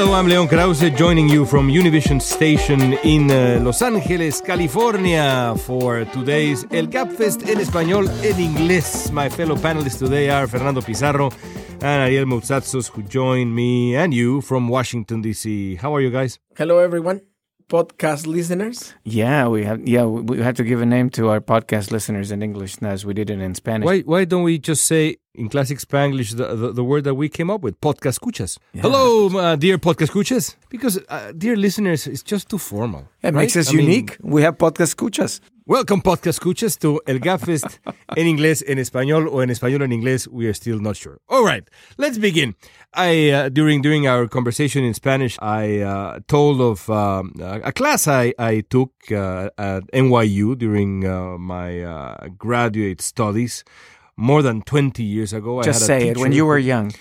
Hello, I'm Leon Krauze, joining you from Univision Station in uh, Los Angeles, California, for today's El Gabfest en español en inglés. My fellow panelists today are Fernando Pizarro and Ariel Moutsatsos, who join me and you from Washington, D.C. How are you guys? Hello, everyone. Podcast listeners. Yeah, we have. Yeah, we have to give a name to our podcast listeners in English as we did it in Spanish. Why, why don't we just say in classic Spanglish the, the, the word that we came up with, podcast escuchas? Yeah. Hello, uh, dear podcast escuchas. Because, uh, dear listeners, it's just too formal. It right? makes us I mean, unique. we have podcast escuchas. Welcome, podcast escuchas, to El Gabfest en inglés, en español, or en español en inglés. We are still not sure. All right, let's begin. I uh, during during our conversation in Spanish, I uh, told of um, a class I I took uh, at NYU during uh, my uh, graduate studies more than twenty years ago. Just I had a say it when you were young.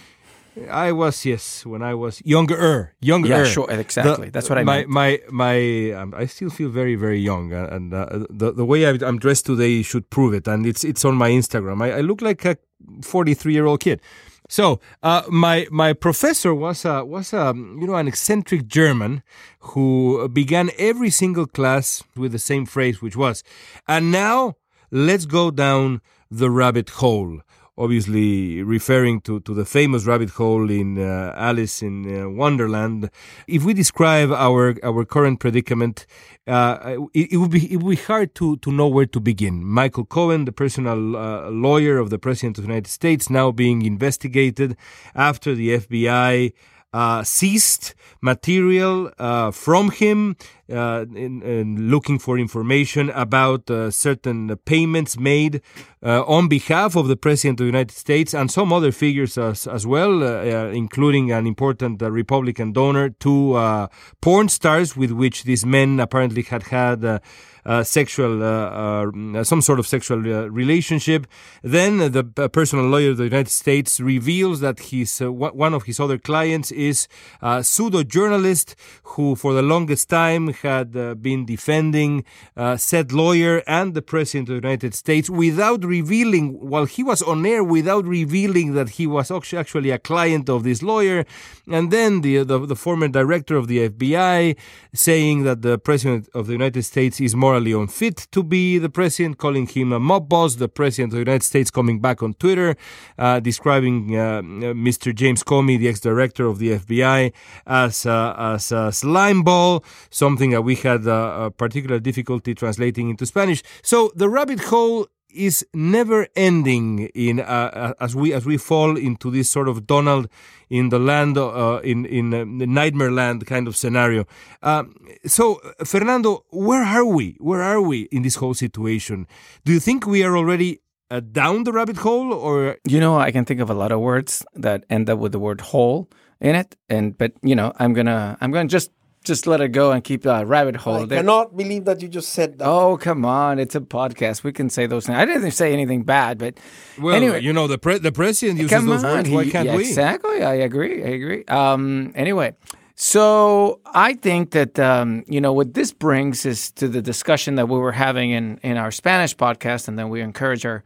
I was yes when I was younger, younger. Yeah, sure, exactly. That's what I my, meant. My my um, I still feel very very young, uh, and uh, the the way I, I'm dressed today should prove it. And it's it's on my Instagram. I, I look like a 43 year old kid. So uh, my my professor was a was a you know an eccentric German who began every single class with the same phrase, which was, "And now let's go down the rabbit hole." obviously referring to, to the famous rabbit hole in uh, Alice in uh, Wonderland. If we describe our our current predicament, uh, it, it would be it would be hard to, to know where to begin. Michael Cohen, the personal uh, lawyer of the President of the United States, now being investigated after the FBI uh, seized material uh, from him uh, in, in looking for information about uh, certain payments made uh, on behalf of the President of the United States and some other figures as, as well, uh, uh, including an important Republican donor to porn stars with which these men apparently had had. Uh, sexual, uh, uh, some sort of sexual relationship. Then the personal lawyer of the United States reveals that his one one of his other clients is a pseudo journalist who, for the longest time, had uh, been defending uh, said lawyer and the president of the United States without revealing, while he was on air, without revealing that he was actually a client of this lawyer. And then the, the the former director of the FBI saying that the president of the United States is morally unfit to be the president, calling him a mob boss. The president of the United States coming back on Twitter, uh, describing uh, Mr. James Comey, the ex-director of the FBI, as uh, as a slime ball, something that we had uh, a particular difficulty translating into Spanish. So the rabbit hole is never ending in uh, as we as we fall into this sort of Donald in the land uh, in in uh, the nightmare land kind of scenario. Um, so Fernando, where are we? Where are we in this whole situation? Do you think we are already uh, down the rabbit hole, or You know, I can think of a lot of words that end up with the word "hole" in it, and but you know, I'm gonna I'm gonna just just let it go and keep the rabbit hole I there. cannot believe that you just said that. Oh come on! It's a podcast. We can say those things. I didn't say anything bad, but well, anyway, you know the pre- the president uses Come those on, words. Why he- can't yeah, we? Exactly. I agree. I agree. Um, anyway, so I think that um, you know what this brings is to the discussion that we were having in in our Spanish podcast, and then we encourage our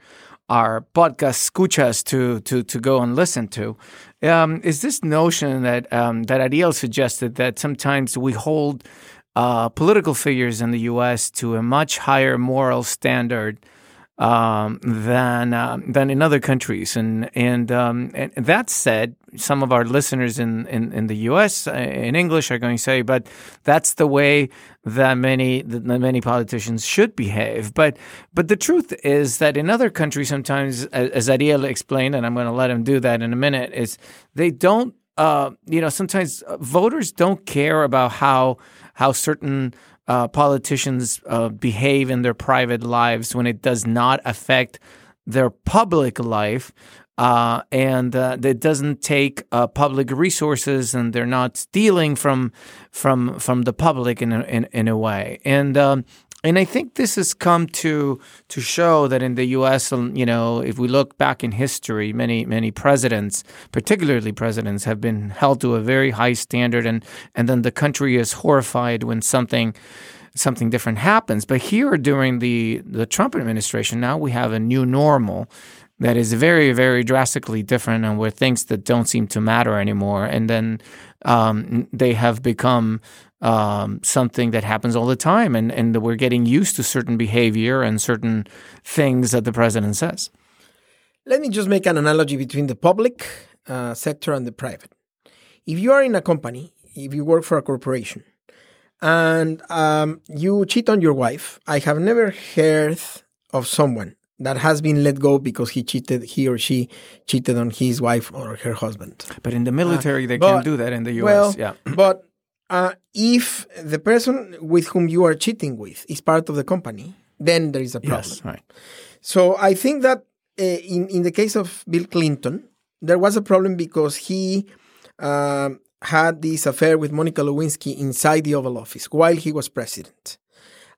our podcast escuchas to to to go and listen to. Um, is this notion that um, that Ariel suggested that sometimes we hold uh, political figures in the U.S. to a much higher moral standard um, than um, than in other countries. And and, um, and that said, some of our listeners in, in, in the U.S. uh, in English are going to say, "But that's the way that many that many politicians should behave." But but the truth is that in other countries, sometimes, as, Ariel explained, and I'm going to let him do that in a minute, is they don't. Uh, you know, sometimes uh, voters don't care about how how certain uh, politicians uh, behave in their private lives when it does not affect their public life. Uh, and uh, it doesn't take uh, public resources, and they're not stealing from from from the public in a, in, in a way. And um, and I think this has come to to show that in the U.S., um, you know, if we look back in history, many many presidents, particularly presidents, have been held to a very high standard, and and then the country is horrified when something something different happens. But here, during the the Trump administration, now we have a new normal. that is very, very drastically different and where things that don't seem to matter anymore. And then um, they have become um, something that happens all the time. And, and we're getting used to certain behavior and certain things that the president says. Let me just make an analogy between the public uh, sector and the private. If you are in a company, if you work for a corporation, and um, you cheat on your wife, I have never heard of someone that has been let go because he cheated, he or she cheated on his wife or her husband. But in the military, uh, they but, can do that in the US. Well, yeah. but uh, if the person with whom you are cheating with is part of the company, then there is a problem. Yes, right. So I think that uh, in in the case of Bill Clinton, there was a problem because he um, had this affair with Monica Lewinsky inside the Oval Office while he was president.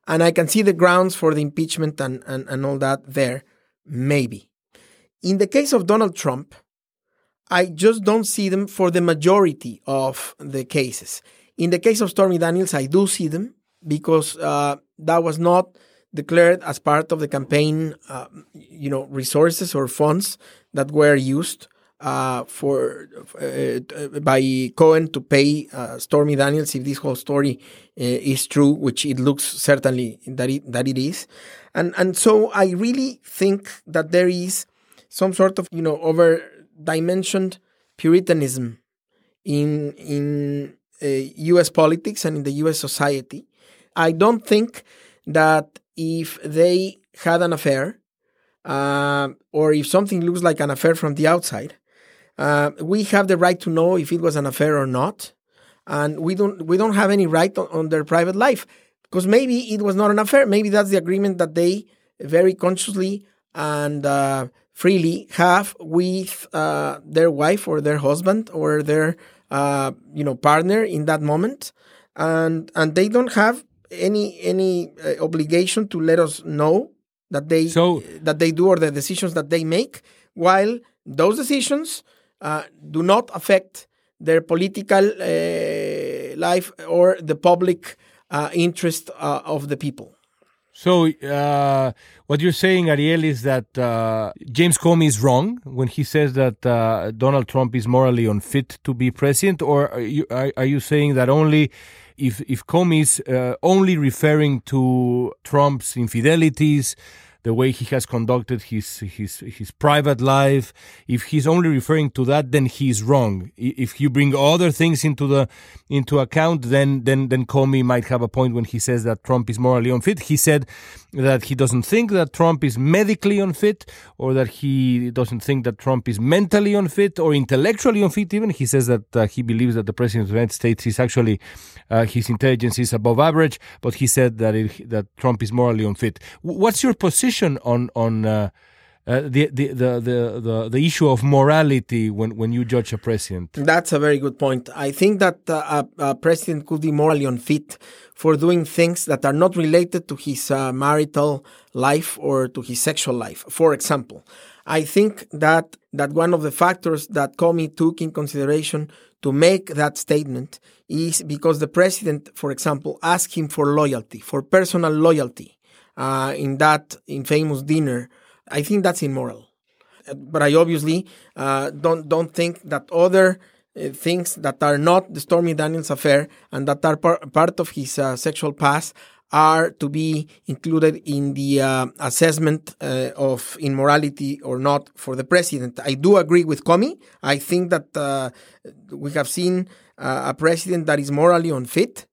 And I can see the grounds for the impeachment and, and, and all that there, maybe. In the case of Donald Trump, I just don't see them for the majority of the cases. In the case of Stormy Daniels, I do see them because uh, that was not declared as part of the campaign, uh, you know, resources or funds that were used uh, for uh, by Cohen to pay uh, Stormy Daniels if this whole story uh, is true, which it looks certainly that it that it is, and and so I really think that there is some sort of you know over dimensioned puritanism in in U.S. Uh, politics and in the U.S. society. I don't think that if they had an affair, uh, or if something looks like an affair from the outside, uh, we have the right to know if it was an affair or not, and we don't we don't have any right on, on their private life because maybe it was not an affair. Maybe that's the agreement that they very consciously and uh, freely have with uh, their wife or their husband or their uh, you know partner in that moment, and and they don't have any any uh, obligation to let us know that they so, that they do or the decisions that they make while those decisions uh, do not affect their political uh, life or the public uh, interest uh, of the people. So, uh, what you're saying, Ariel, is that uh, James Comey is wrong when he says that Donald Trump is morally unfit to be president, or are you, are, are you saying that only if if is only referring to Trump's infidelities? The way he has conducted his his his private life. If he's only referring to that, then he's wrong. If you bring other things into the into account, then then then Comey might have a point when he says that Trump is morally unfit. He said that he doesn't think that Trump is medically unfit, or that he doesn't think that Trump is mentally unfit or intellectually unfit. Even he says that uh, he believes that the president of the United States is actually uh, his intelligence is above average, but he said that it, that Trump is morally unfit. What's your position? Position on on uh, uh, the, the, the, the, the, issue of morality when, when you judge a president? That's a very good point. I think that uh, a, a, president could be morally unfit for doing things that are not related to his uh, marital life or to his sexual life. For example, I think that, that one of the factors that Comey took in consideration to make that statement is because the president, for example, asked him for loyalty, for personal loyalty uh, in that infamous dinner, I think that's immoral. But I obviously uh, don't don't think that other uh, things that are not the Stormy Daniels affair and that are par- part of his uh, sexual past are to be included in the uh, assessment uh, of immorality or not for the president. I do agree with Comey. I think that uh, we have seen uh, a president that is morally unfit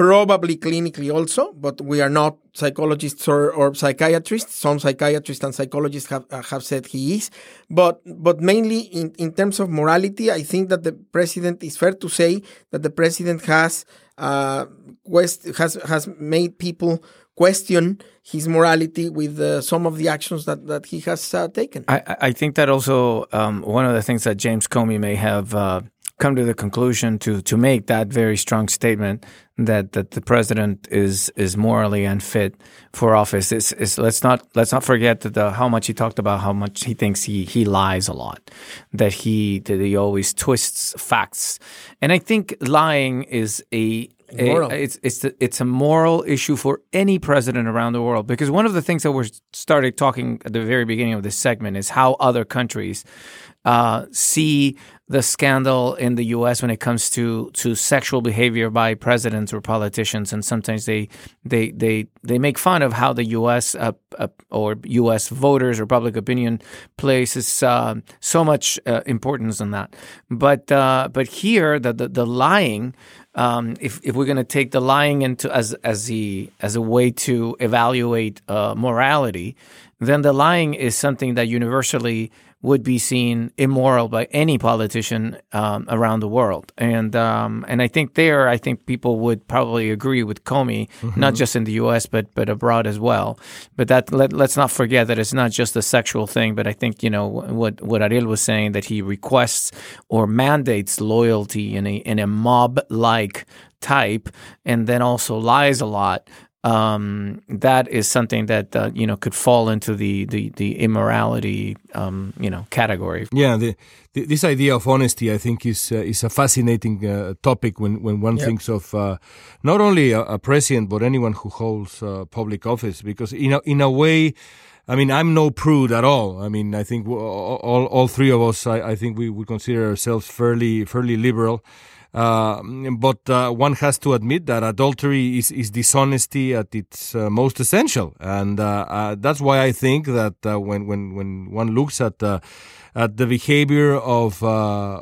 probably clinically also, but we are not psychologists or, or psychiatrists. Some psychiatrists and psychologists have uh, have said he is, but but mainly in, in terms of morality, I think that the president is fair to say that the president has uh, quest, has has made people question his morality with uh, some of the actions that, that he has uh, taken. I, I think that also um, one of the things that James Comey may have uh, come to the conclusion to to make that very strong statement that that the president is is morally unfit for office. Is, is let's not let's not forget that the, how much he talked about how much he thinks he he lies a lot, that he that he always twists facts, and I think lying is a a, it's it's the, it's a moral issue for any president around the world because one of the things that we started talking at the very beginning of this segment is how other countries uh, see the scandal in the U.S. when it comes to to sexual behavior by presidents or politicians, and sometimes they they they they make fun of how the U.S. Uh, uh, or U.S. voters or public opinion places uh, so much uh, importance in that. But uh, but here the the, the lying. Um, if if we're going to take the lying into as as the as a way to evaluate uh, morality, then the lying is something that universally would be seen immoral by any politician um, around the world. And um, and I think there, I think people would probably agree with Comey, not just in the U.S. but but abroad as well. But that let, let's not forget that it's not just a sexual thing. But I think you know what what Ariel was saying that he requests or mandates loyalty in a in a mob like type, and then also lies a lot um, that is something that uh, you know could fall into the the, the immorality um, you know category. Yeah, the, the, this idea of honesty, I think, is uh, is a fascinating uh, topic when when one Yep. thinks of uh, not only a, a president but anyone who holds uh, public office, because in a, in a way. I mean, I'm no prude at all. I mean, I think all all three of us, I, I think we would consider ourselves fairly fairly liberal. Uh, but uh, one has to admit that adultery is, is dishonesty at its uh, most essential, and uh, that's why I think that when when when one looks at at the behavior of uh,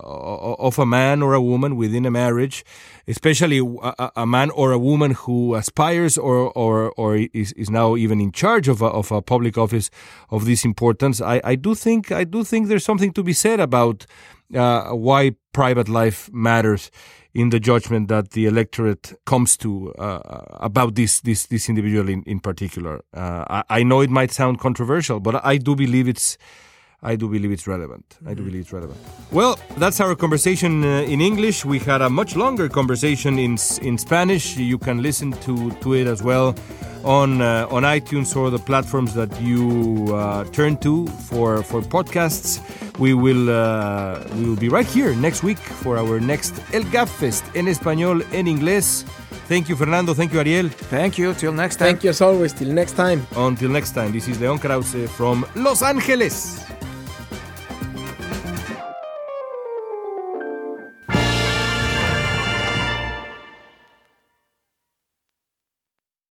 of a man or a woman within a marriage, especially a, a- man or a woman who aspires or or, or is, is now even in charge of a, of a public office of this importance, I, I do think I do think there's something to be said about uh, why private life matters in the judgment that the electorate comes to uh, about this this this individual in in particular. Uh, I, I know it might sound controversial, but I do believe it's. I do believe it's relevant. I do believe it's relevant. Well, that's our conversation uh, in English. We had a much longer conversation in in Spanish. You can listen to, to it as well on uh, on iTunes or the platforms that you uh, turn to for for podcasts. We will uh, we will be right here next week for our next El Gabfest en español en inglés. Thank you, Fernando. Thank you, Ariel. Thank you. Till next time. Thank you as always. Till next time. Until next time, this is Leon Krauze from Los Angeles.